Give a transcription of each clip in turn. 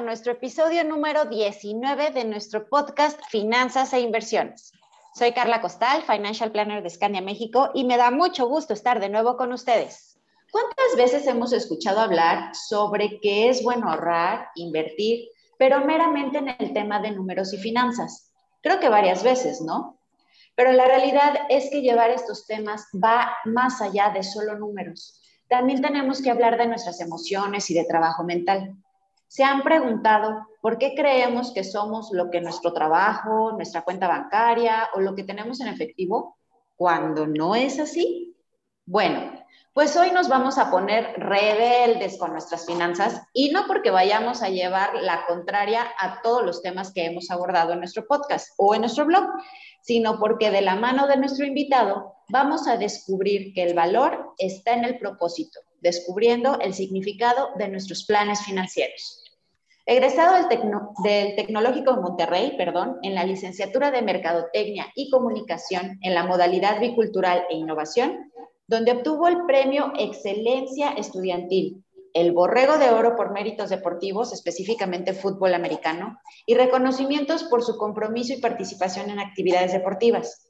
Nuestro episodio número 19 de nuestro podcast Finanzas e Inversiones. Soy Carla Costal, Financial Planner de Scania México, y me da mucho gusto estar de nuevo con ustedes. ¿Cuántas veces hemos escuchado hablar sobre que es bueno ahorrar, invertir, pero meramente en el tema de números y finanzas? Creo que varias veces, ¿no? Pero la realidad es que llevar estos temas va más allá de solo números. También tenemos que hablar de nuestras emociones y de trabajo mental. ¿Se han preguntado por qué creemos que somos lo que nuestro trabajo, nuestra cuenta bancaria o lo que tenemos en efectivo cuando no es así? Bueno, pues hoy nos vamos a poner rebeldes con nuestras finanzas y no porque vayamos a llevar la contraria a todos los temas que hemos abordado en nuestro podcast o en nuestro blog, sino porque de la mano de nuestro invitado vamos a descubrir que el valor está en el propósito, descubriendo el significado de nuestros planes financieros. Egresado del, Tecnológico de Monterrey, perdón, en la licenciatura de Mercadotecnia y Comunicación en la modalidad bicultural e innovación, donde obtuvo el premio Excelencia Estudiantil, el Borrego de Oro por méritos deportivos, específicamente fútbol americano, y reconocimientos por su compromiso y participación en actividades deportivas.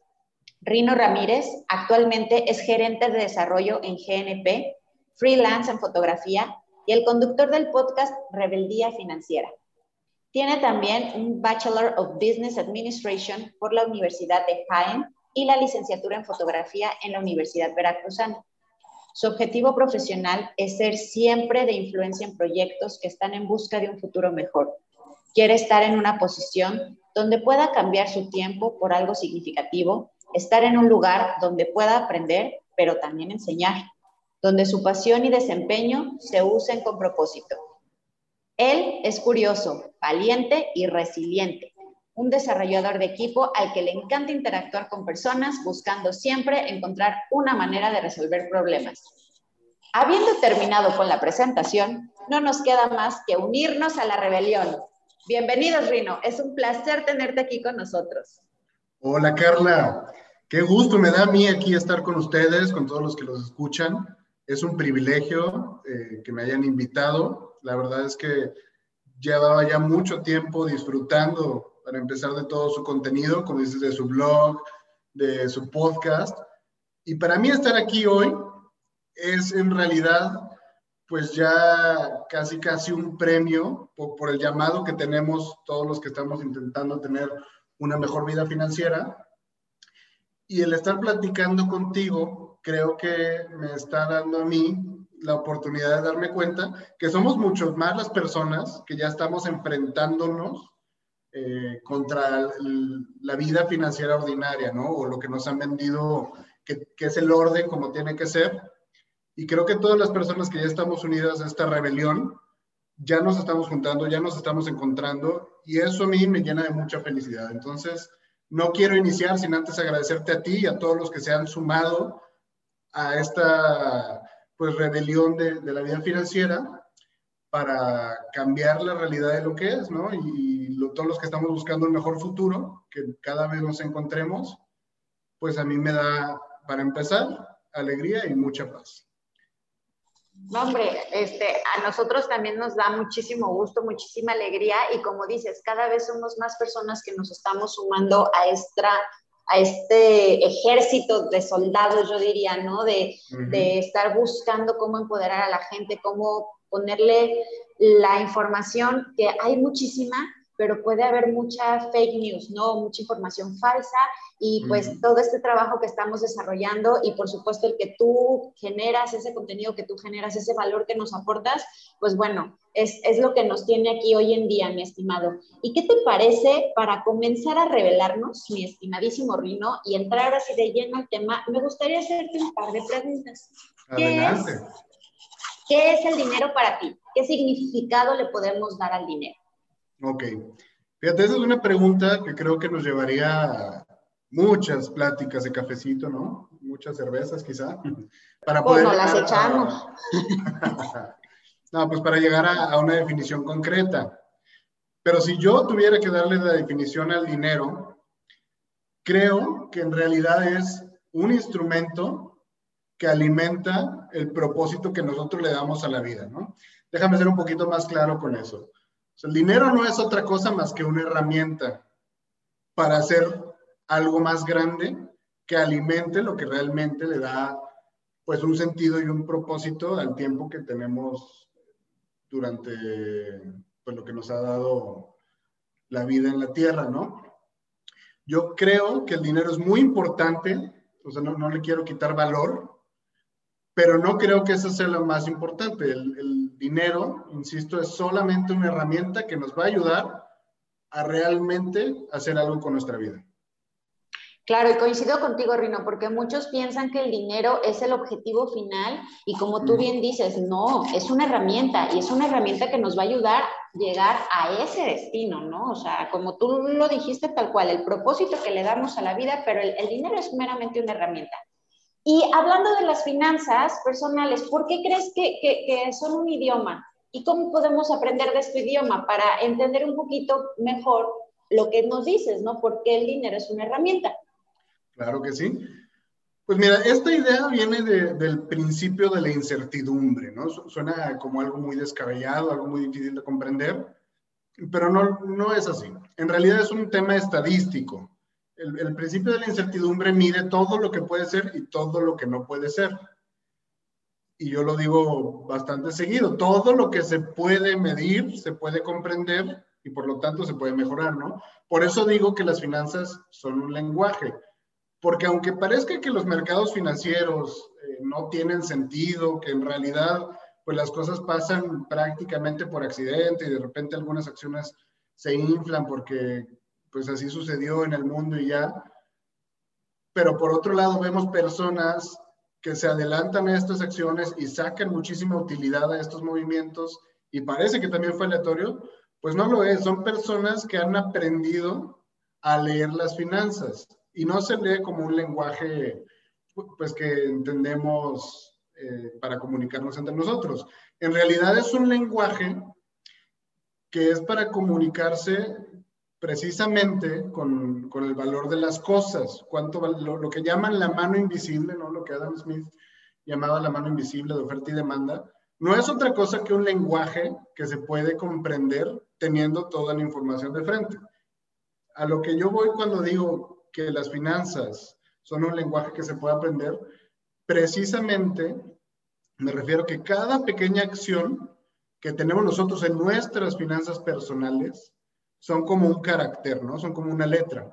Rino Ramírez actualmente es gerente de desarrollo en GNP, freelance en fotografía y el conductor del podcast Rebeldía Financiera. Tiene también un Bachelor of Business Administration por la Universidad de Jaén y la licenciatura en fotografía en la Universidad Veracruzana. Su objetivo profesional es ser siempre de influencia en proyectos que están en busca de un futuro mejor. Quiere estar en una posición donde pueda cambiar su tiempo por algo significativo, estar en un lugar donde pueda aprender, pero también enseñar donde su pasión y desempeño se usen con propósito. Él es curioso, valiente y resiliente, un desarrollador de equipo al que le encanta interactuar con personas buscando siempre encontrar una manera de resolver problemas. Habiendo terminado con la presentación, no nos queda más que unirnos a la rebelión. Bienvenidos, Rino. Es un placer tenerte aquí con nosotros. Hola, Carla. Qué gusto me da a mí aquí estar con ustedes, con todos los que los escuchan. Es un privilegio eh, que me hayan invitado. La verdad es que llevaba ya mucho tiempo disfrutando, para empezar, de todo su contenido, como dices, de su blog, de su podcast. Y para mí estar aquí hoy es en realidad, pues ya casi, casi un premio por, por el llamado que tenemos todos los que estamos intentando tener una mejor vida financiera. Y el estar platicando contigo creo que me está dando a mí la oportunidad de darme cuenta que somos muchos más las personas que ya estamos enfrentándonos eh, contra la vida financiera ordinaria, ¿no? O lo que nos han vendido, que, que, es el orden como tiene que ser. Y creo que todas las personas que ya estamos unidas a esta rebelión, ya nos estamos juntando, ya nos estamos encontrando, y eso a mí me llena de mucha felicidad. Entonces, no quiero iniciar sin antes agradecerte a ti y a todos los que se han sumado a esta pues rebelión de, de la vida financiera para cambiar la realidad de lo que es, ¿no? Y todos los que estamos buscando el mejor futuro, que cada vez nos encontremos, pues a mí me da, para empezar, alegría y mucha paz. No, hombre, este, a nosotros también nos da muchísimo gusto, muchísima alegría y como dices, cada vez somos más personas que nos estamos sumando a esta a este ejército de soldados, yo diría, ¿no? De, de, estar buscando cómo empoderar a la gente, cómo ponerle la información, que hay muchísima, pero puede haber mucha fake news, ¿no? Mucha información falsa y pues todo este trabajo que estamos desarrollando y por supuesto el que tú generas, ese contenido que tú generas, ese valor que nos aportas, pues bueno, es, es lo que nos tiene aquí hoy en día, mi estimado. ¿Y qué te parece para comenzar a revelarnos, mi estimadísimo Rino, y entrar así de lleno al tema? Me gustaría hacerte un par de preguntas. Adelante. ¿Qué es el dinero para ti? ¿Qué significado le podemos dar al dinero? Ok. Fíjate, esa es una pregunta que creo que nos llevaría muchas pláticas de cafecito, ¿no? Muchas cervezas quizá. Para poder bueno, las echamos. no, pues para llegar a, una definición concreta. Pero si yo tuviera que darle la definición al dinero, creo que en realidad es un instrumento que alimenta el propósito que nosotros le damos a la vida, ¿no? Déjame ser un poquito más claro con eso. el dinero no es otra cosa más que una herramienta para hacer algo más grande que alimente lo que realmente le da pues un sentido y un propósito al tiempo que tenemos durante pues lo que nos ha dado la vida en la tierra, ¿no? Yo creo que el dinero es muy importante, o sea, no, no le quiero quitar valor, pero no creo que eso sea lo más importante. El, el, dinero, insisto, es solamente una herramienta que nos va a ayudar a realmente hacer algo con nuestra vida. Claro, y coincido contigo, Rino, porque muchos piensan que el dinero es el objetivo final y como tú bien dices, no, es una herramienta y es una herramienta que nos va a ayudar a llegar a ese destino, ¿no? O sea, como tú lo dijiste tal cual, el propósito que le damos a la vida, pero el, dinero es meramente una herramienta. Y hablando de las finanzas personales, ¿por qué crees que, que, que son un idioma? ¿Y cómo podemos aprender de este idioma para entender un poquito mejor lo que nos dices, ¿no? Porque el dinero es una herramienta. Claro que sí. Pues mira, esta idea viene del principio de la incertidumbre, ¿no? Suena como algo muy descabellado, algo muy difícil de comprender, pero no, no es así. En realidad es un tema estadístico. El, el principio de la incertidumbre mide todo lo que puede ser y todo lo que no puede ser. Y yo lo digo bastante seguido, todo lo que se puede medir, se puede comprender y por lo tanto se puede mejorar, ¿no? Por eso digo que las finanzas son un lenguaje porque aunque parezca que los mercados financieros eh, no tienen sentido, que en realidad pues las cosas pasan prácticamente por accidente y de repente algunas acciones se inflan porque pues así sucedió en el mundo y ya. Pero por otro lado vemos personas que se adelantan a estas acciones y sacan muchísima utilidad a estos movimientos y parece que también fue aleatorio, pues no lo es, son personas que han aprendido a leer las finanzas y no se lee como un lenguaje pues que entendemos eh, para comunicarnos entre nosotros. En realidad es un lenguaje que es para comunicarse precisamente con, con el valor de las cosas, cuánto lo, lo, que llaman la mano invisible, ¿no? lo que Adam Smith llamaba la mano invisible de oferta y demanda, no es otra cosa que un lenguaje que se puede comprender teniendo toda la información de frente. A lo que yo voy cuando digo que las finanzas son un lenguaje que se puede aprender, precisamente me refiero que cada pequeña acción que tenemos nosotros en nuestras finanzas personales son como un carácter, ¿no? Son como una letra.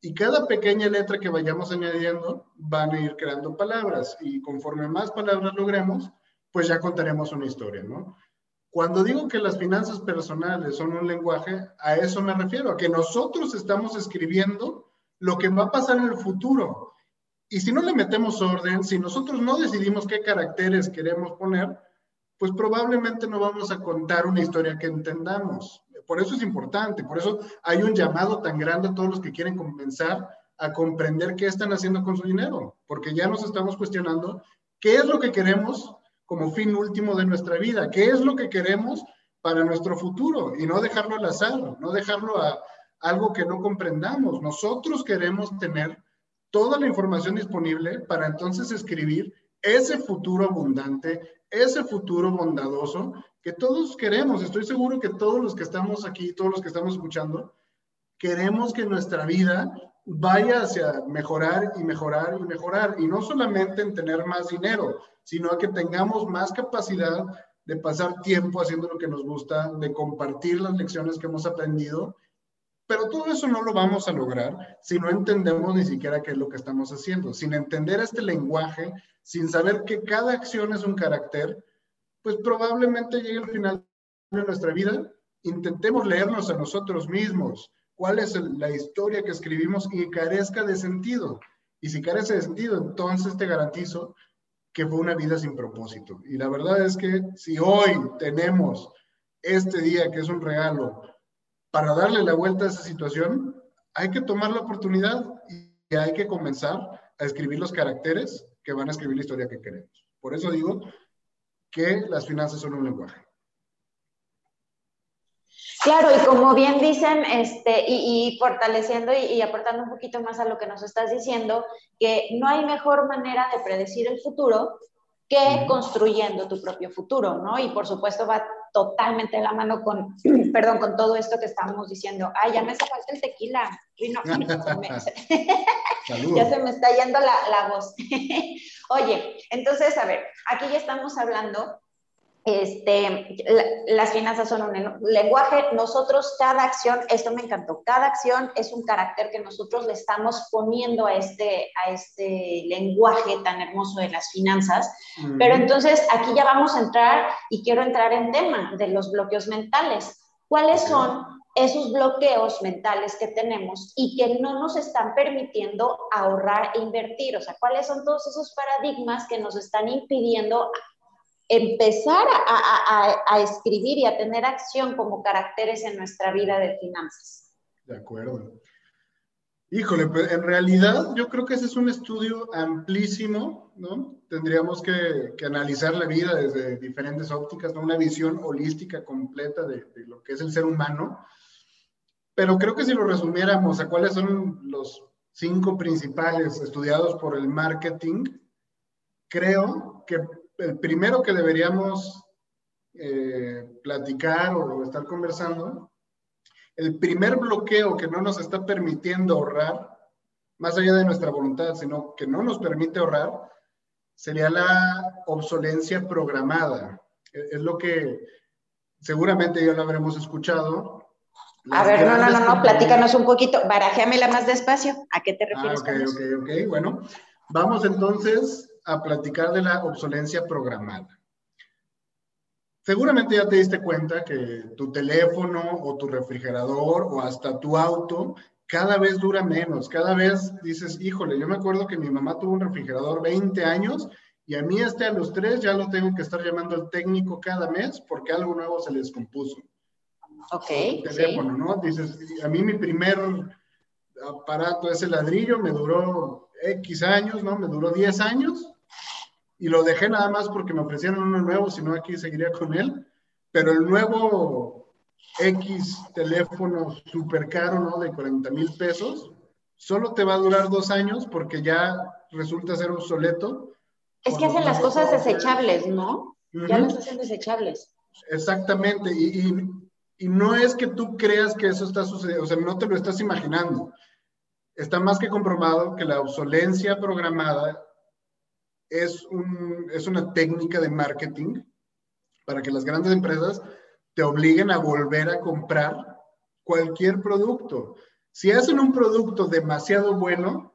Y cada pequeña letra que vayamos añadiendo van a ir creando palabras y conforme más palabras logremos, pues ya contaremos una historia, ¿no? Cuando digo que las finanzas personales son un lenguaje, a eso me refiero, a que nosotros estamos escribiendo lo que va a pasar en el futuro. Y si no le metemos orden, si nosotros no decidimos qué caracteres queremos poner, pues probablemente no vamos a contar una historia que entendamos. Por eso es importante, por eso hay un llamado tan grande a todos los que quieren comenzar a comprender qué están haciendo con su dinero, porque ya nos estamos cuestionando qué es lo que queremos como fin último de nuestra vida, qué es lo que queremos para nuestro futuro y no dejarlo al azar, no dejarlo a, algo que no comprendamos. Nosotros queremos tener toda la información disponible para entonces escribir ese futuro abundante, ese futuro bondadoso que todos queremos. Estoy seguro que todos los que estamos aquí, todos los que estamos escuchando, queremos que nuestra vida vaya hacia mejorar y mejorar y mejorar. Y no solamente en tener más dinero, sino que tengamos más capacidad de pasar tiempo haciendo lo que nos gusta, de compartir las lecciones que hemos aprendido pero todo eso no lo vamos a lograr si no entendemos ni siquiera qué es lo que estamos haciendo. Sin entender este lenguaje, sin saber que cada acción es un carácter, pues probablemente llegue el final de nuestra vida, intentemos leernos a nosotros mismos, cuál es la historia que escribimos y carezca de sentido. Y si carece de sentido, entonces te garantizo que fue una vida sin propósito. Y la verdad es que si hoy tenemos este día, que es un regalo, para darle la vuelta a esa situación, hay que tomar la oportunidad y hay que comenzar a escribir los caracteres que van a escribir la historia que queremos. Por eso digo que las finanzas son un lenguaje. Claro, y como bien dicen, este, y, fortaleciendo y, aportando un poquito más a lo que nos estás diciendo, que no hay mejor manera de predecir el futuro que construyendo tu propio futuro, ¿no? Y por supuesto va totalmente de la mano con, perdón, con todo esto que estamos diciendo. Ay, ya me hace falta el tequila. ya se me está yendo la, la voz. Oye, entonces, a ver, aquí ya estamos hablando este, las finanzas son un lenguaje, nosotros cada acción, esto me encantó, cada acción es un carácter que nosotros le estamos poniendo a este, a este lenguaje tan hermoso de las finanzas, pero entonces aquí ya vamos a entrar y quiero entrar en tema de los bloqueos mentales. ¿Cuáles son esos bloqueos mentales que tenemos y que no nos están permitiendo ahorrar e invertir? O sea, ¿cuáles son todos esos paradigmas que nos están impidiendo empezar a, escribir y a tener acción como caracteres en nuestra vida de finanzas. De acuerdo. Híjole, pues en realidad yo creo que ese es un estudio amplísimo, ¿no? Tendríamos que, analizar la vida desde diferentes ópticas, ¿no? Una visión holística completa de, de, lo que es el ser humano. Pero creo que si lo resumiéramos a cuáles son los cinco principales estudiados por el marketing, creo que el primero que deberíamos eh, platicar o estar conversando, el primer bloqueo que no nos está permitiendo ahorrar, más allá de nuestra voluntad, sino que no nos permite ahorrar, sería la obsolencia programada. E-, es lo que seguramente ya lo habremos escuchado. a ver, no, no, no, no, platícanos un poquito, barajéamela más despacio. ¿A qué te refieres? Ah, ok, ok, ok. Bueno, vamos entonces a platicar de la obsolencia programada. Seguramente ya te diste cuenta que tu teléfono o tu refrigerador o hasta tu auto cada vez dura menos, cada vez dices, híjole, yo me acuerdo que mi mamá tuvo un refrigerador 20 años y a mí este a los tres ya lo tengo que estar llamando al técnico cada mes porque algo nuevo se les compuso. Ok. teléfono, ¿no? Dices, a mí mi primer aparato, ese ladrillo, me duró X años, ¿no? Me duró 10 años y lo dejé nada más porque me ofrecieron uno nuevo, si no aquí seguiría con él. Pero el nuevo X teléfono súper caro, ¿no? De 40 mil pesos, solo te va a durar dos años porque ya resulta ser obsoleto. Es que hacen las cosas desechables, ¿no? Ya las hacen desechables. Exactamente, y, y, y, no es que tú creas que eso está sucediendo, o sea, no te lo estás imaginando está más que comprobado que la obsolencia programada es, un, es una técnica de marketing para que las grandes empresas te obliguen a volver a comprar cualquier producto. Si hacen un producto demasiado bueno,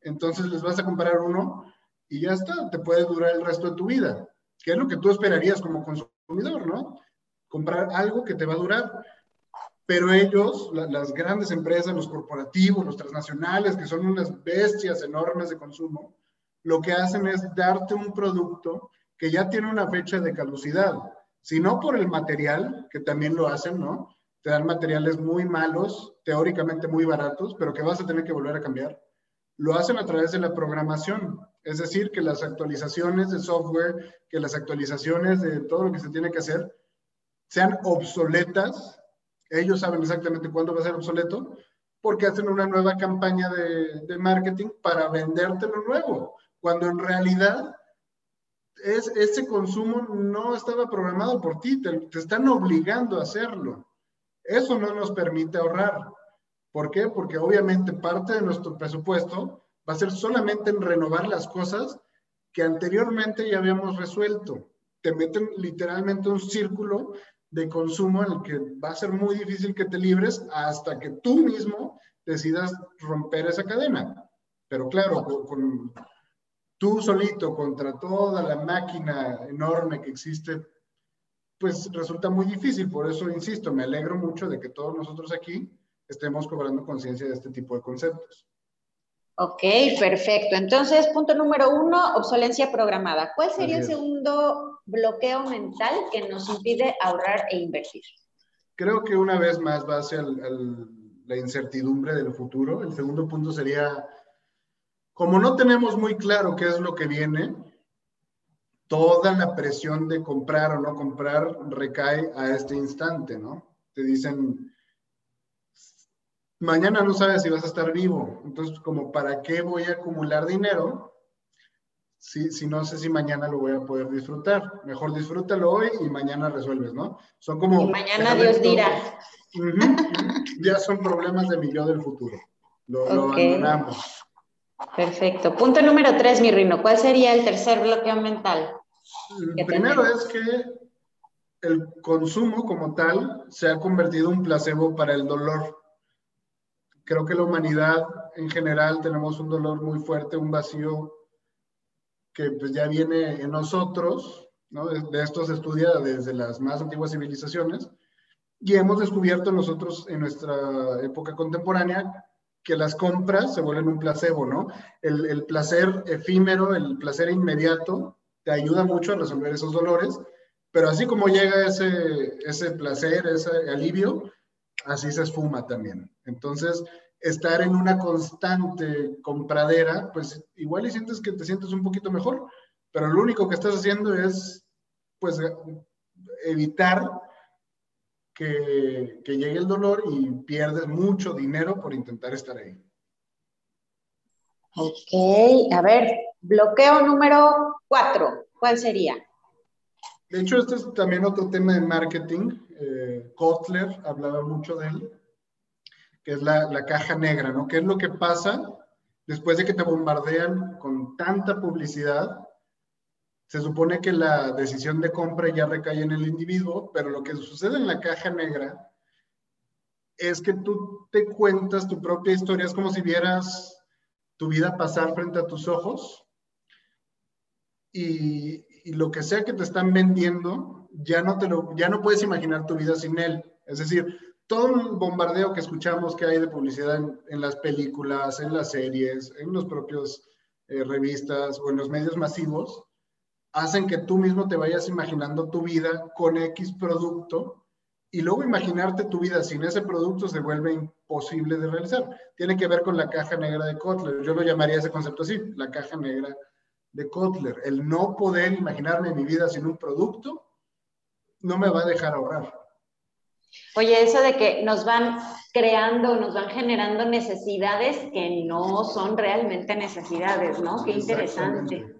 entonces les vas a comprar uno y ya está, te puede durar el resto de tu vida, que es lo que tú esperarías como consumidor, ¿no? Comprar algo que te va a durar pero ellos, las grandes empresas, los corporativos, los transnacionales, que son unas bestias enormes de consumo, lo que hacen es darte un producto que ya tiene una fecha de caducidad, si no por el material, que también lo hacen, ¿no? Te dan materiales muy malos, teóricamente muy baratos, pero que vas a tener que volver a cambiar. Lo hacen a través de la programación, es decir, que las actualizaciones de software, que las actualizaciones de todo lo que se tiene que hacer, sean obsoletas ellos saben exactamente cuándo va a ser obsoleto porque hacen una nueva campaña de, marketing para venderte lo nuevo, cuando en realidad es, ese consumo no estaba programado por ti, te, te están obligando a hacerlo. Eso no nos permite ahorrar. ¿Por qué? Porque obviamente parte de nuestro presupuesto va a ser solamente en renovar las cosas que anteriormente ya habíamos resuelto. Te meten literalmente un círculo de consumo en el que va a ser muy difícil que te libres hasta que tú mismo decidas romper esa cadena. Pero claro, con, tú solito contra toda la máquina enorme que existe, pues resulta muy difícil. Por eso, insisto, me alegro mucho de que todos nosotros aquí estemos cobrando conciencia de este tipo de conceptos. Ok, perfecto. Entonces, punto número uno, obsolencia programada. ¿Cuál sería el segundo bloqueo mental que nos impide ahorrar e invertir? creo que una vez más va hacia la incertidumbre del futuro. El segundo punto sería, como no tenemos muy claro qué es lo que viene, toda la presión de comprar o no comprar recae a este instante, ¿no? Te dicen, mañana no sabes si vas a estar vivo, entonces como para qué voy a acumular dinero si, si no sé si mañana lo voy a poder disfrutar. Mejor disfrútalo hoy y mañana resuelves, ¿no? Son como... Y mañana Dios dirá. ya son problemas de mi yo del futuro. Lo, lo abandonamos. Perfecto. Punto número tres, mi Rino. ¿Cuál sería el tercer bloqueo mental? El primero es que el consumo como tal se ha convertido en un placebo para el dolor. Creo que la humanidad en general tenemos un dolor muy fuerte, un vacío que pues ya viene en nosotros, ¿no? de, esto se estudia desde las más antiguas civilizaciones, y hemos descubierto nosotros en nuestra época contemporánea que las compras se vuelven un placebo, ¿no? El, el placer efímero, el placer inmediato, te ayuda mucho a resolver esos dolores, pero así como llega ese, ese placer, ese alivio, así se esfuma también. Entonces, estar en una constante compradera, pues igual y sientes que te sientes un poquito mejor, pero lo único que estás haciendo es, pues, evitar que, que llegue el dolor y pierdes mucho dinero por intentar estar ahí. Ok, a ver, bloqueo número cuatro, ¿cuál sería? De hecho, este es también otro tema de marketing. Eh, Kotler hablaba mucho de él, que es la, la, caja negra, ¿no? ¿Qué es lo que pasa después de que te bombardean con tanta publicidad? Se supone que la decisión de compra ya recae en el individuo, pero lo que sucede en la caja negra es que tú te cuentas tu propia historia, es como si vieras tu vida pasar frente a tus ojos y, lo que sea que te están vendiendo, ya no, te lo, ya no puedes imaginar tu vida sin él. Es decir, todo el bombardeo que escuchamos que hay de publicidad en, las películas, en las series, en los propios eh, revistas o en los medios masivos, hacen que tú mismo te vayas imaginando tu vida con X producto y luego imaginarte tu vida sin ese producto se vuelve imposible de realizar. Tiene que ver con la caja negra de Kotler. Yo lo llamaría ese concepto así, la caja negra de Kotler. El no poder imaginarme mi vida sin un producto no me va a dejar ahorrar. Oye, eso de que nos van creando, nos van generando necesidades que no son realmente necesidades, ¿no? Qué interesante.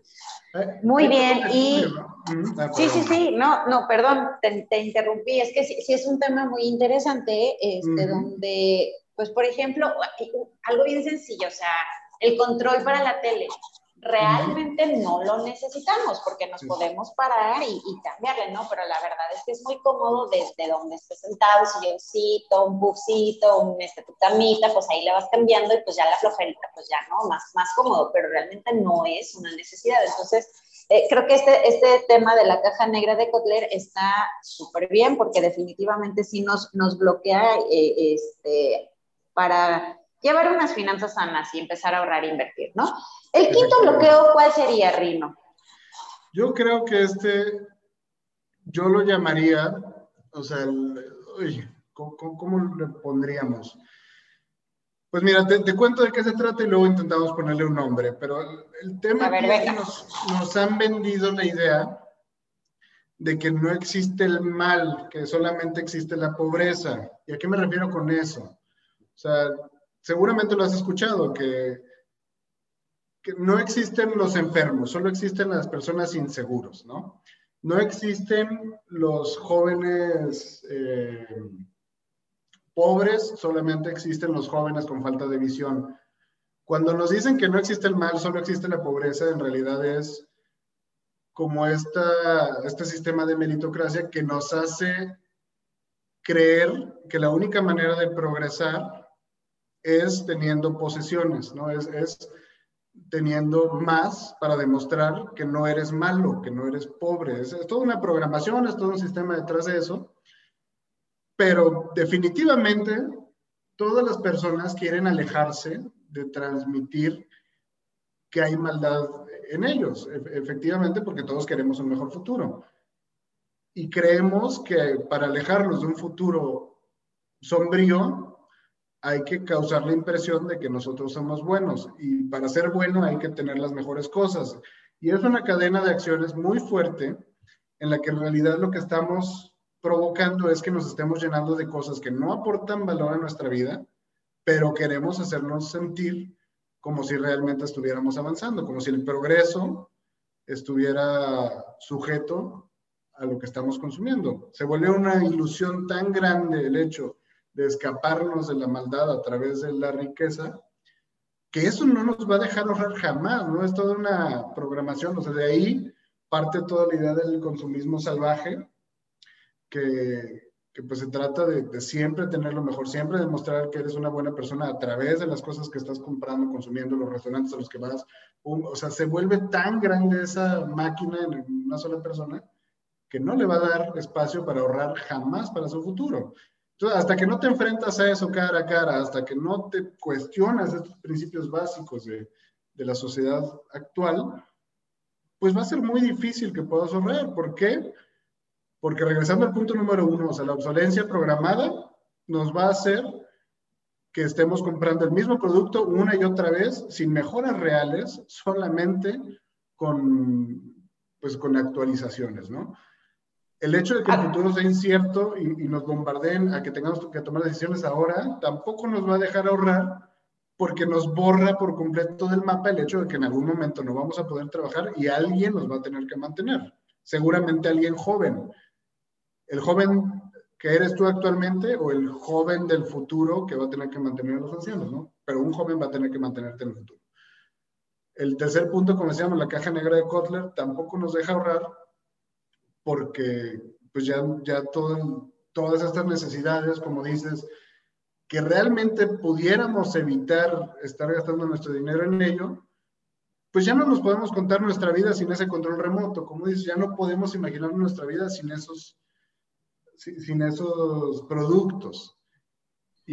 Eh, Muy bien, y ah, sí, sí, sí, no, no, perdón, te, interrumpí, es que sí, es un tema muy interesante, este, donde, pues, por ejemplo, algo bien sencillo, o sea, el control para la tele realmente no lo necesitamos porque nos podemos parar y, cambiarle, ¿no? Pero la verdad es que es muy cómodo desde donde estés sentado, silloncito, un buffcito, un este, tu camita, pues ahí le vas cambiando y pues ya la flojerita, pues ya, ¿no? Más, más cómodo, pero realmente no es una necesidad. Entonces, eh, creo que este, este tema de la caja negra de Kotler está súper bien porque definitivamente sí nos, nos bloquea eh, este, para llevar unas finanzas sanas y empezar a ahorrar e invertir, ¿no? El quinto bloqueo, ¿cuál sería, Rino? Yo creo que este, yo lo llamaría, o sea, oye, ¿cómo, le pondríamos? Pues mira, te, cuento de qué se trata y luego intentamos ponerle un nombre, pero el, tema es que nos, nos han vendido la idea de que no existe el mal, que solamente existe la pobreza. ¿Y a qué me refiero con eso? O sea, seguramente lo has escuchado, que, no existen los enfermos, solo existen las personas inseguros, ¿no? No existen los jóvenes eh, pobres, solamente existen los jóvenes con falta de visión. Cuando nos dicen que no existe el mal, solo existe la pobreza, en realidad es como esta, este sistema de meritocracia que nos hace creer que la única manera de progresar es teniendo posesiones, ¿no? Es, es teniendo más para demostrar que no eres malo, que no eres pobre. Es, toda una programación, es todo un sistema detrás de eso. Pero definitivamente todas las personas quieren alejarse de transmitir que hay maldad en ellos, efectivamente, porque todos queremos un mejor futuro. Y creemos que para alejarnos de un futuro sombrío, hay que causar la impresión de que nosotros somos buenos. Y para ser bueno hay que tener las mejores cosas. Y es una cadena de acciones muy fuerte en la que en realidad lo que estamos provocando es que nos estemos llenando de cosas que no aportan valor a nuestra vida, pero queremos hacernos sentir como si realmente estuviéramos avanzando, como si el progreso estuviera sujeto a lo que estamos consumiendo. Se vuelve una ilusión tan grande el hecho de escaparnos de la maldad a través de la riqueza, que eso no nos va a dejar ahorrar jamás, ¿no? Es toda una programación, o sea, de ahí parte toda la idea del consumismo salvaje, que, que pues se trata de, siempre tener lo mejor, siempre demostrar que eres una buena persona a través de las cosas que estás comprando, consumiendo, los restaurantes a los que vas. o sea, se vuelve tan grande esa máquina en una sola persona que no le va a dar espacio para ahorrar jamás para su futuro. Hasta que no te enfrentas a eso cara a cara, hasta que no te cuestionas estos principios básicos de, de la sociedad actual, pues va a ser muy difícil que puedas ahorrar. ¿Por qué? Porque regresando al punto número uno, o sea, la obsolencia programada nos va a hacer que estemos comprando el mismo producto una y otra vez sin mejoras reales, solamente con, pues, con actualizaciones, ¿no? El hecho de que el futuro sea incierto y, y nos bombardeen a que tengamos que tomar decisiones ahora, tampoco nos va a dejar ahorrar porque nos borra por completo del mapa el hecho de que en algún momento no vamos a poder trabajar y alguien nos va a tener que mantener. Seguramente alguien joven el joven que eres tú actualmente o el joven del futuro que va a tener que mantener a los ancianos, ¿no? Pero un joven va a tener que mantenerte en el futuro. El tercer punto, como decíamos, la caja negra de Kotler, tampoco nos deja ahorrar porque pues ya, ya todas estas necesidades, como dices, que realmente pudiéramos evitar estar gastando nuestro dinero en ello, pues ya no nos podemos contar nuestra vida sin ese control remoto. Como dices, ya no podemos imaginar nuestra vida sin esos sin esos productos.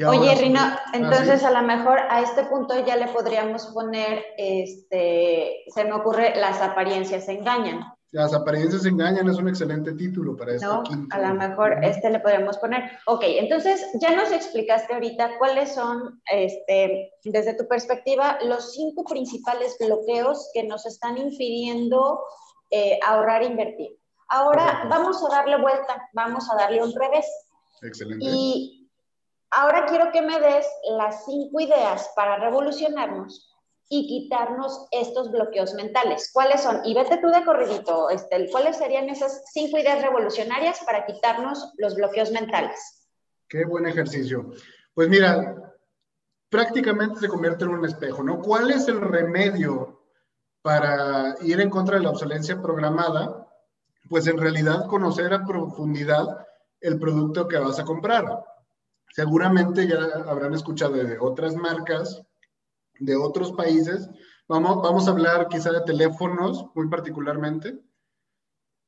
Oye, Rino, entonces a lo mejor a este punto ya le podríamos poner, este, se me ocurre, las apariencias engañan. Las apariencias engañan es un excelente título para este ¿No? A lo mejor este le podríamos poner. Ok, entonces ya nos explicaste ahorita cuáles son, este, desde tu perspectiva, los cinco principales bloqueos que nos están impidiendo eh, ahorrar e invertir. Ahora vamos a darle vuelta, vamos a darle un revés. Excelente. Y ahora quiero que me des las cinco ideas para revolucionarnos y quitarnos estos bloqueos mentales. ¿Cuáles son? Y vete tú de corridito, Estel. ¿Cuáles serían esas cinco ideas revolucionarias para quitarnos los bloqueos mentales? Qué buen ejercicio. Pues mira, prácticamente se convierte en un espejo, ¿no? ¿Cuál es el remedio para ir en contra de la obsolencia programada? pues en realidad conocer a profundidad el producto que vas a comprar. Seguramente ya habrán escuchado de otras marcas, de otros países. Vamos, vamos a hablar quizá de teléfonos muy particularmente.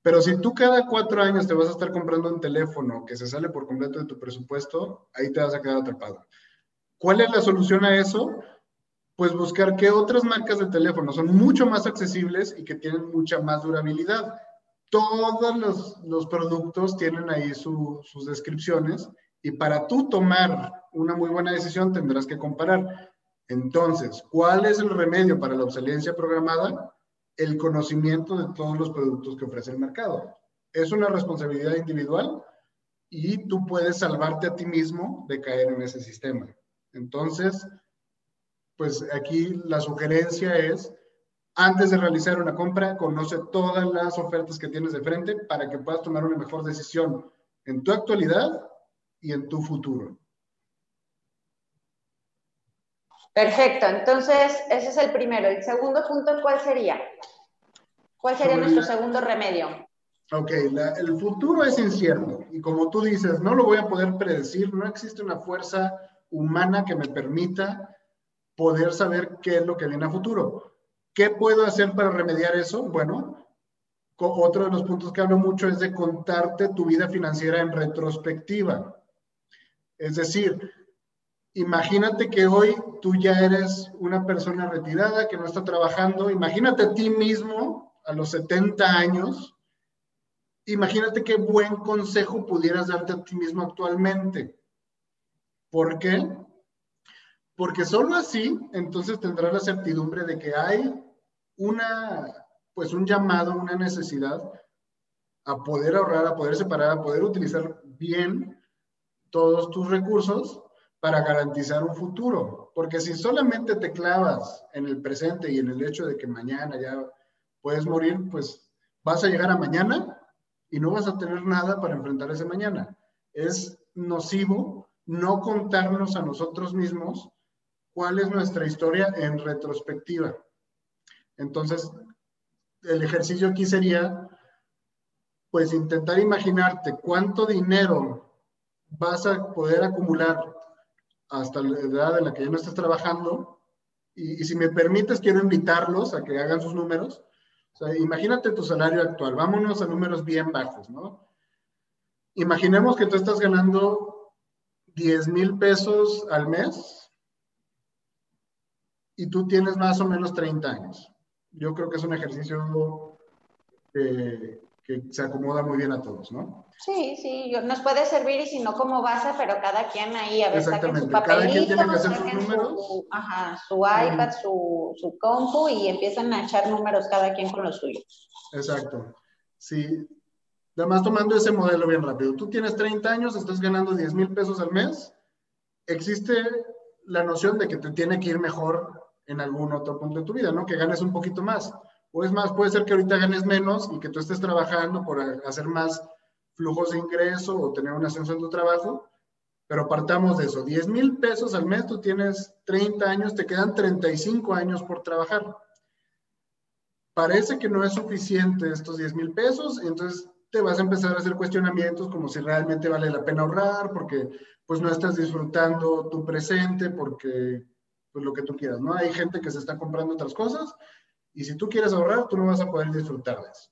Pero si tú cada cuatro años te vas a estar comprando un teléfono que se sale por completo de tu presupuesto, ahí te vas a quedar atrapado. ¿Cuál es la solución a eso? Pues buscar qué otras marcas de teléfono son mucho más accesibles y que tienen mucha más durabilidad todos los, los productos tienen ahí sus descripciones y para tú tomar una muy buena decisión tendrás que comparar. Entonces, ¿cuál es el remedio para la obsolescencia programada? El conocimiento de todos los productos que ofrece el mercado. Es una responsabilidad individual y tú puedes salvarte a ti mismo de caer en ese sistema. Entonces, pues aquí la sugerencia es antes de realizar una compra, conoce todas las ofertas que tienes de frente para que puedas tomar una mejor decisión en tu actualidad y en tu futuro. Perfecto, entonces ese es el primero. El segundo punto, ¿cuál sería? ¿Cuál sería nuestro segundo remedio? Ok, el futuro es incierto y como tú dices, no lo voy a poder predecir, no existe una fuerza humana que me permita poder saber qué es lo que viene a futuro. ¿Qué puedo hacer para remediar eso? Bueno, otro de los puntos que hablo mucho es de contarte tu vida financiera en retrospectiva. Es decir, imagínate que hoy tú ya eres una persona retirada que no está trabajando. Imagínate a ti mismo a los 70 años. Imagínate qué buen consejo pudieras darte a ti mismo actualmente. ¿Por qué? Porque solo así, entonces tendrás la certidumbre de que hay una, pues un llamado, una necesidad a poder ahorrar, a poder separar, a poder utilizar bien todos tus recursos para garantizar un futuro. Porque si solamente te clavas en el presente y en el hecho de que mañana ya puedes morir, pues vas a llegar a mañana y no vas a tener nada para enfrentar ese mañana. Es nocivo no contarnos a nosotros mismos cuál es nuestra historia en retrospectiva. Entonces, el ejercicio aquí sería, pues, intentar imaginarte cuánto dinero vas a poder acumular hasta la edad en la que ya no estés trabajando. Y, si me permites, quiero invitarlos a que hagan sus números. O sea, imagínate tu salario actual. Vámonos a números bien bajos, ¿no? Imaginemos que tú estás ganando 10 mil pesos al mes y tú tienes más o menos 30 años. Yo creo que es un ejercicio que, que se acomoda muy bien a todos, ¿no? Sí, sí, nos puede servir y si no como base, pero cada quien ahí a ver saquen su papelito, cada quien tiene que hacer sus números. Su, ajá, su iPad, su, su compu y empiezan a echar números cada quien con los suyos. Exacto. Sí. Además, tomando ese modelo bien rápido. Tú tienes 30 años, estás ganando 10 mil pesos al mes. Existe la noción de que te tiene que ir mejor en algún otro punto de tu vida, ¿no? Que ganes un poquito más. O es más, puede ser que ahorita ganes menos y que tú estés trabajando por hacer más flujos de ingreso o tener un ascenso en tu trabajo, pero partamos de eso. 10 mil pesos al mes, tú tienes 30 años, te quedan 35 años por trabajar. Parece que no es suficiente estos 10 mil pesos, entonces te vas a empezar a hacer cuestionamientos como si realmente vale la pena ahorrar, porque pues no estás disfrutando tu presente, porque pues lo que tú quieras, ¿no? Hay gente que se está comprando otras cosas y si tú quieres ahorrar, tú no vas a poder disfrutar de eso.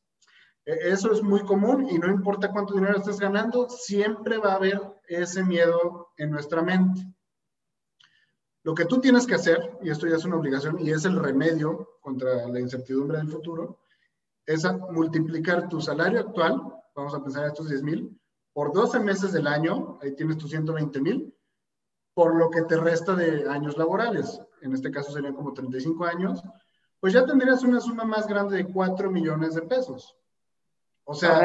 E, eso es muy común y no importa cuánto dinero estés ganando, siempre va a haber ese miedo en nuestra mente. Lo que tú tienes que hacer, y esto ya es una obligación y es el remedio contra la incertidumbre del futuro, es multiplicar tu salario actual, vamos a pensar estos 10 mil, por 12 meses del año, ahí tienes tus 120 mil, por lo que te resta de años laborales. En este caso serían como 35 años, pues ya tendrías una suma más grande de 4 millones de pesos. O sea,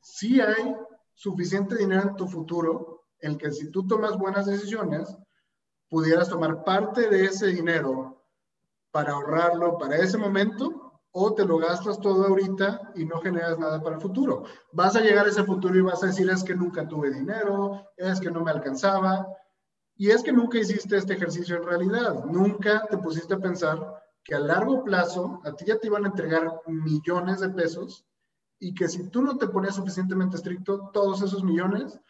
sí hay suficiente dinero en tu futuro en que si tú tomas buenas decisiones, pudieras tomar parte de ese dinero para ahorrarlo para ese momento o te lo gastas todo ahorita y no generas nada para el futuro. Vas a llegar a ese futuro y vas a decir es que nunca tuve dinero, es que no me alcanzaba y es que nunca hiciste este ejercicio en realidad, nunca te pusiste a pensar que a largo plazo a ti ya te iban a entregar millones de pesos y que si tú no te ponías suficientemente estricto, todos esos millones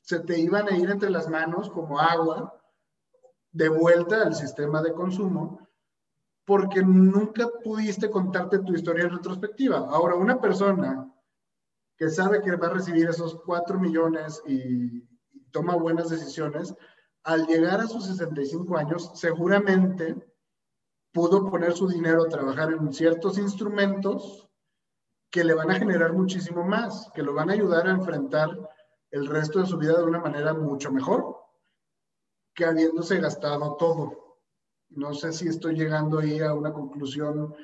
se te iban a ir entre las manos como agua de vuelta al sistema de consumo porque nunca pudiste contarte tu historia en retrospectiva. Ahora, una persona que sabe que va a recibir esos cuatro millones y, y toma buenas decisiones, al llegar a sus 65 años, seguramente pudo poner su dinero a trabajar en ciertos instrumentos que le van a generar muchísimo más, que lo van a ayudar a enfrentar el resto de su vida de una manera mucho mejor que habiéndose gastado todo. No sé si estoy llegando ahí a una conclusión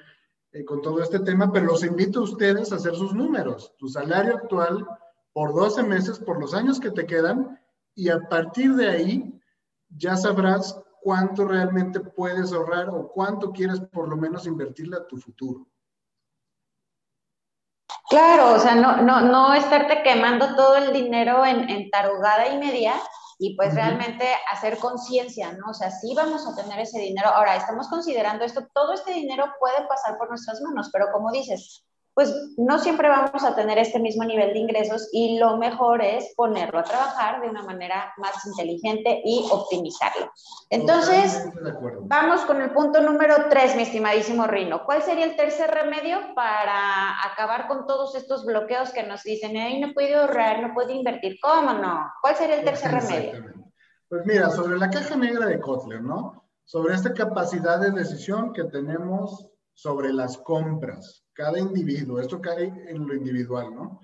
eh, con todo este tema, pero los invito a ustedes a hacer sus números, tu salario actual por 12 meses, por los años que te quedan, y a partir de ahí ya sabrás cuánto realmente puedes ahorrar o cuánto quieres por lo menos invertirle a tu futuro. Claro, o sea, no, no, no estarte quemando todo el dinero en, en tarugada y media y pues realmente hacer conciencia, ¿no? O sea, sí vamos a tener ese dinero. Ahora, estamos considerando esto, todo este dinero puede pasar por nuestras manos, pero como dices, pues no siempre vamos a tener este mismo nivel de ingresos y lo mejor es ponerlo a trabajar de una manera más inteligente y optimizarlo. Entonces, vamos con el punto número tres, mi estimadísimo Rino. ¿Cuál sería el tercer remedio para acabar con todos estos bloqueos que nos dicen, ay, no puedo ahorrar, no puedo invertir? ¿Cómo no? ¿Cuál sería el tercer remedio? Pues mira, sobre la caja negra de Kotler, ¿no? Sobre esta capacidad de decisión que tenemos sobre las compras cada individuo, esto cae en lo individual, ¿no?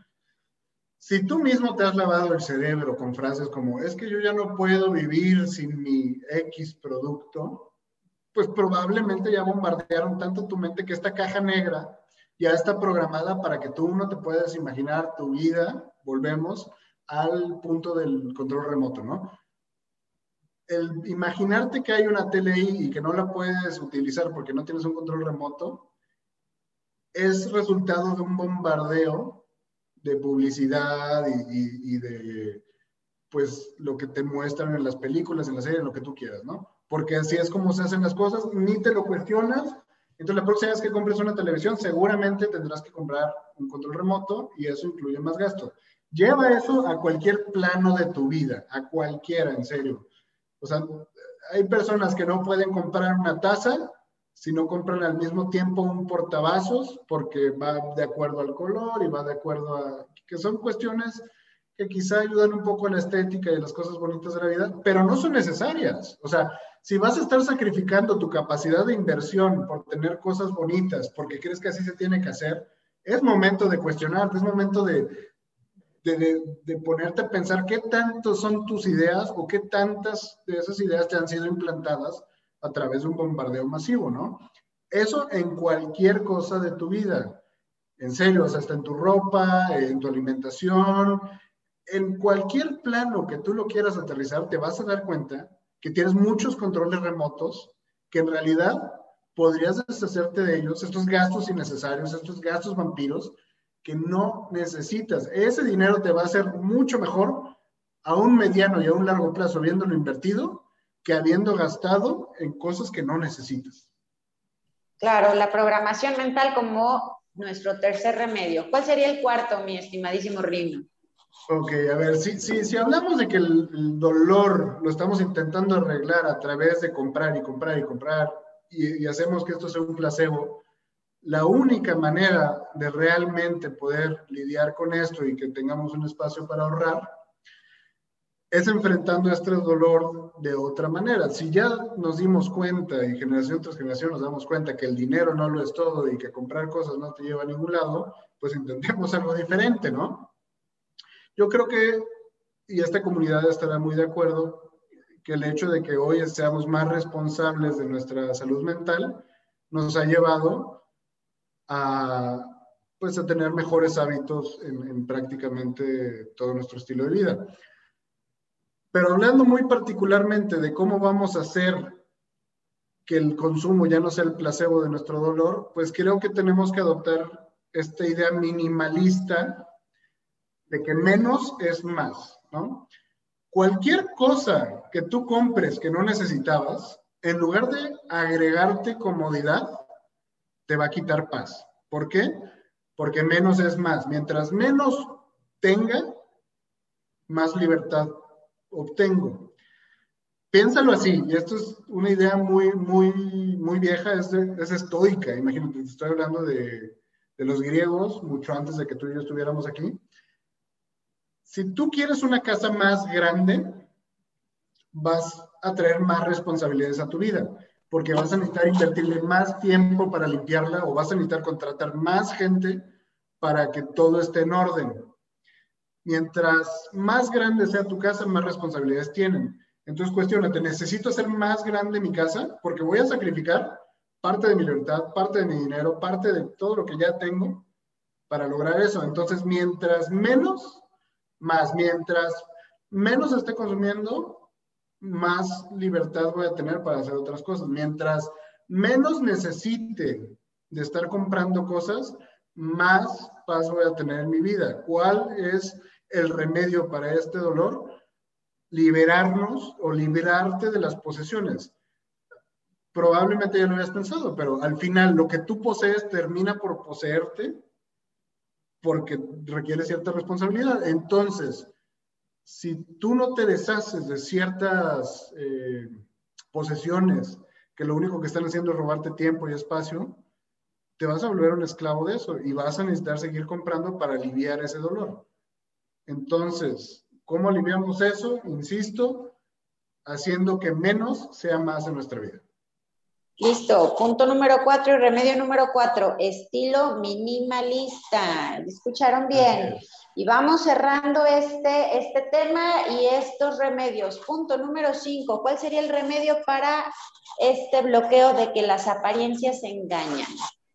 si tú mismo te has lavado el cerebro con frases como, es que yo ya no puedo vivir sin mi X producto, pues probablemente ya bombardearon tanto tu mente que esta caja negra ya está programada para que tú no te puedas imaginar tu vida, volvemos al punto del control remoto, ¿no? El imaginarte que hay una tele ahí y que no la puedes utilizar porque no tienes un control remoto, es resultado de un bombardeo de publicidad y, de, pues, lo que te muestran en las películas, en la serie, en lo que tú quieras, ¿no? Porque así es como se hacen las cosas, ni te lo cuestionas. Entonces, la próxima vez que compres una televisión, seguramente tendrás que comprar un control remoto y eso incluye más gasto. Lleva eso a cualquier plano de tu vida, a cualquiera, en serio. O sea, hay personas que no pueden comprar una taza si no compran al mismo tiempo un portavasos porque va de acuerdo al color y va de acuerdo a... que son cuestiones que quizá ayudan un poco a la estética y a las cosas bonitas de la vida, pero no son necesarias. O sea, si vas a estar sacrificando tu capacidad de inversión por tener cosas bonitas, porque crees que así se tiene que hacer, es momento de cuestionarte, es momento de, de, de, ponerte a pensar qué tanto son tus ideas o qué tantas de esas ideas te han sido implantadas a través de un bombardeo masivo, ¿no? Eso en cualquier cosa de tu vida. En serio, o hasta en tu ropa, en tu alimentación, en cualquier plano que tú lo quieras aterrizar, te vas a dar cuenta que tienes muchos controles remotos que en realidad podrías deshacerte de ellos, estos gastos innecesarios, estos gastos vampiros que no necesitas. Ese dinero te va a hacer mucho mejor a un mediano y a un largo plazo viéndolo invertido que habiendo gastado en cosas que no necesitas. Claro, la programación mental como nuestro tercer remedio. ¿Cuál sería el cuarto, mi estimadísimo Rino? Ok, a ver, si, si, si hablamos de que el, dolor lo estamos intentando arreglar a través de comprar y comprar y comprar y, y hacemos que esto sea un placebo, la única manera de realmente poder lidiar con esto y que tengamos un espacio para ahorrar es enfrentando este dolor de otra manera. Si ya nos dimos cuenta y generación tras generación nos damos cuenta que el dinero no lo es todo y que comprar cosas no te lleva a ningún lado, pues intentemos algo diferente, ¿no? Yo creo que, y esta comunidad estará muy de acuerdo, que el hecho de que hoy seamos más responsables de nuestra salud mental nos ha llevado a, pues, a tener mejores hábitos en, en prácticamente todo nuestro estilo de vida. Pero hablando muy particularmente de cómo vamos a hacer que el consumo ya no sea el placebo de nuestro dolor, pues creo que tenemos que adoptar esta idea minimalista de que menos es más, ¿no? Cualquier cosa que tú compres que no necesitabas, en lugar de agregarte comodidad, te va a quitar paz. ¿Por qué? Porque menos es más. Mientras menos tenga, más libertad obtengo. Piénsalo así, y esto es una idea muy, muy, muy vieja, es, es estoica. Imagínate, te estoy hablando de, de los griegos, mucho antes de que tú y yo estuviéramos aquí. Si tú quieres una casa más grande, vas a traer más responsabilidades a tu vida, porque vas a necesitar invertirle más tiempo para limpiarla o vas a necesitar contratar más gente para que todo esté en orden mientras más grande sea tu casa, más responsabilidades tienen. Entonces, cuestionate, ¿necesito hacer más grande mi casa? Porque voy a sacrificar parte de mi libertad, parte de mi dinero, parte de todo lo que ya tengo para lograr eso. Entonces, mientras menos, más, mientras menos esté consumiendo, más libertad voy a tener para hacer otras cosas. Mientras menos necesite de estar comprando cosas, más paz voy a tener en mi vida. ¿Cuál es el remedio para este dolor? Liberarnos o liberarte de las posesiones. Probablemente ya lo habías pensado, pero al final lo que tú posees termina por poseerte porque requiere cierta responsabilidad. Entonces, si tú no te deshaces de ciertas eh, posesiones que lo único que están haciendo es robarte tiempo y espacio, te vas a volver un esclavo de eso y vas a necesitar seguir comprando para aliviar ese dolor. Entonces, ¿cómo aliviamos eso? Insisto, haciendo que menos sea más en nuestra vida. Listo. Punto número cuatro y remedio número cuatro, estilo minimalista. ¿Escucharon bien? Y vamos cerrando este, este tema y estos remedios. Punto número 5. ¿Cuál sería el remedio para este bloqueo de que las apariencias engañan?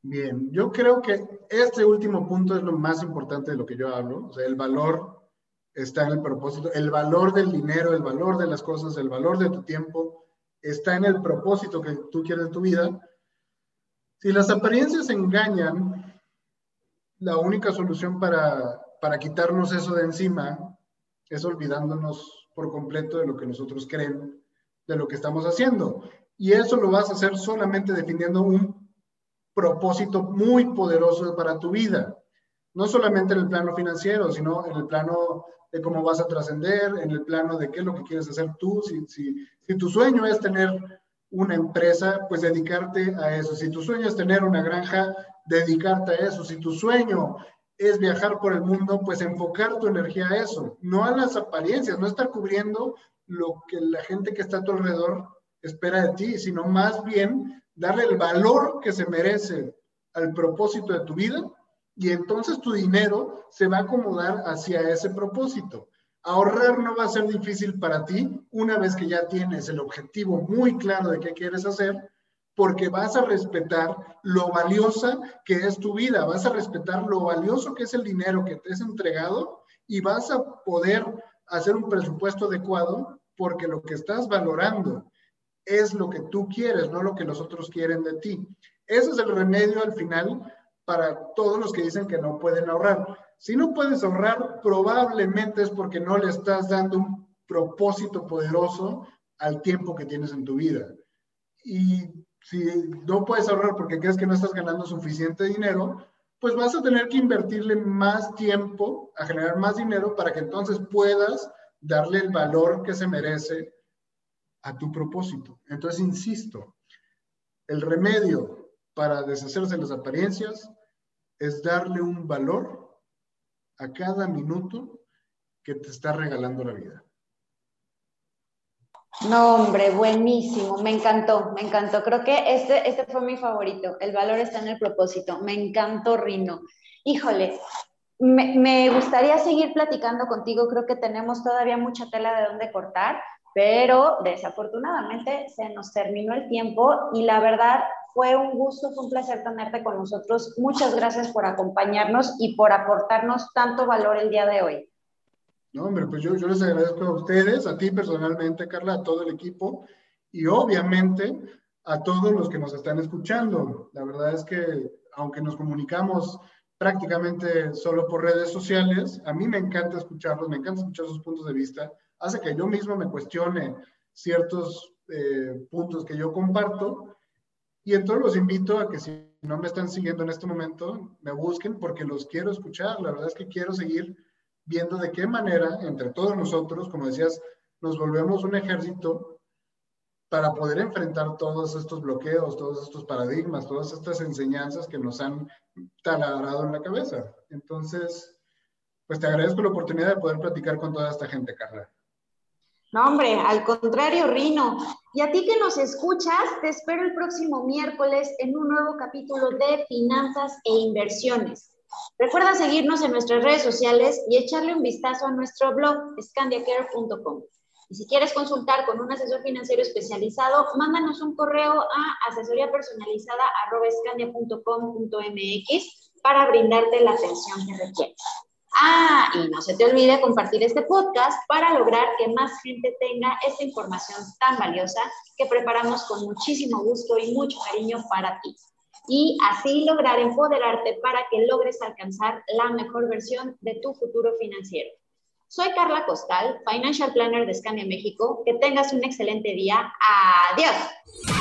Bien, yo creo que este último punto es lo más importante de lo que yo hablo. O sea, el valor está en el propósito. El valor del dinero, el valor de las cosas, el valor de tu tiempo está en el propósito que tú quieres en tu vida. Si las apariencias engañan, la única solución para para quitarnos eso de encima es olvidándonos por completo de lo que nosotros creen, de lo que estamos haciendo. Y eso lo vas a hacer solamente definiendo un propósito muy poderoso para tu vida. No solamente en el plano financiero, sino en el plano de cómo vas a trascender, en el plano de qué es lo que quieres hacer tú. Si, si, si tu sueño es tener una empresa, pues dedicarte a eso. Si tu sueño es tener una granja, dedicarte a eso. Si tu sueño es viajar por el mundo, pues enfocar tu energía a eso, no a las apariencias, no estar cubriendo lo que la gente que está a tu alrededor espera de ti, sino más bien darle el valor que se merece al propósito de tu vida y entonces tu dinero se va a acomodar hacia ese propósito. Ahorrar no va a ser difícil para ti una vez que ya tienes el objetivo muy claro de qué quieres hacer porque vas a respetar lo valiosa que es tu vida, vas a respetar lo valioso que es el dinero que te es entregado y vas a poder hacer un presupuesto adecuado porque lo que estás valorando es lo que tú quieres, no lo que los otros quieren de ti. Ese es el remedio al final para todos los que dicen que no pueden ahorrar. Si no puedes ahorrar, probablemente es porque no le estás dando un propósito poderoso al tiempo que tienes en tu vida. Y si no puedes ahorrar porque crees que no estás ganando suficiente dinero, pues vas a tener que invertirle más tiempo a generar más dinero para que entonces puedas darle el valor que se merece a tu propósito. Entonces, insisto, el remedio para deshacerse de las apariencias es darle un valor a cada minuto que te está regalando la vida. No, hombre, buenísimo, me encantó, me encantó. Creo que este, este fue mi favorito. El valor está en el propósito. Me encantó, Rino. Híjole, me, me, gustaría seguir platicando contigo. Creo que tenemos todavía mucha tela de dónde cortar, pero desafortunadamente se nos terminó el tiempo y la verdad fue un gusto, fue un placer tenerte con nosotros. Muchas gracias por acompañarnos y por aportarnos tanto valor el día de hoy. No, hombre, pues yo, yo les agradezco a ustedes, a ti personalmente, Carla, a todo el equipo y obviamente a todos los que nos están escuchando. La verdad es que aunque nos comunicamos prácticamente solo por redes sociales, a mí me encanta escucharlos, me encanta escuchar sus puntos de vista, hace que yo mismo me cuestione ciertos eh, puntos que yo comparto y entonces los invito a que si no me están siguiendo en este momento, me busquen porque los quiero escuchar. La verdad es que quiero seguir viendo de qué manera entre todos nosotros, como decías, nos volvemos un ejército para poder enfrentar todos estos bloqueos, todos estos paradigmas, todas estas enseñanzas que nos han taladrado en la cabeza. Entonces, pues te agradezco la oportunidad de poder platicar con toda esta gente, Carla. No, hombre, al contrario, Rino. Y a ti que nos escuchas, te espero el próximo miércoles en un nuevo capítulo de Finanzas e Inversiones. Recuerda seguirnos en nuestras redes sociales y echarle un vistazo a nuestro blog scandiacare.com. Y si quieres consultar con un asesor financiero especializado, mándanos un correo a asesoríapersonalizada.com.mx para brindarte la atención que requieres. Ah, y no se te olvide compartir este podcast para lograr que más gente tenga esta información tan valiosa que preparamos con muchísimo gusto y mucho cariño para ti y así lograr empoderarte para que logres alcanzar la mejor versión de tu futuro financiero. Soy Carla Costal, Financial Planner de Scania México. Que tengas un excelente día. Adiós.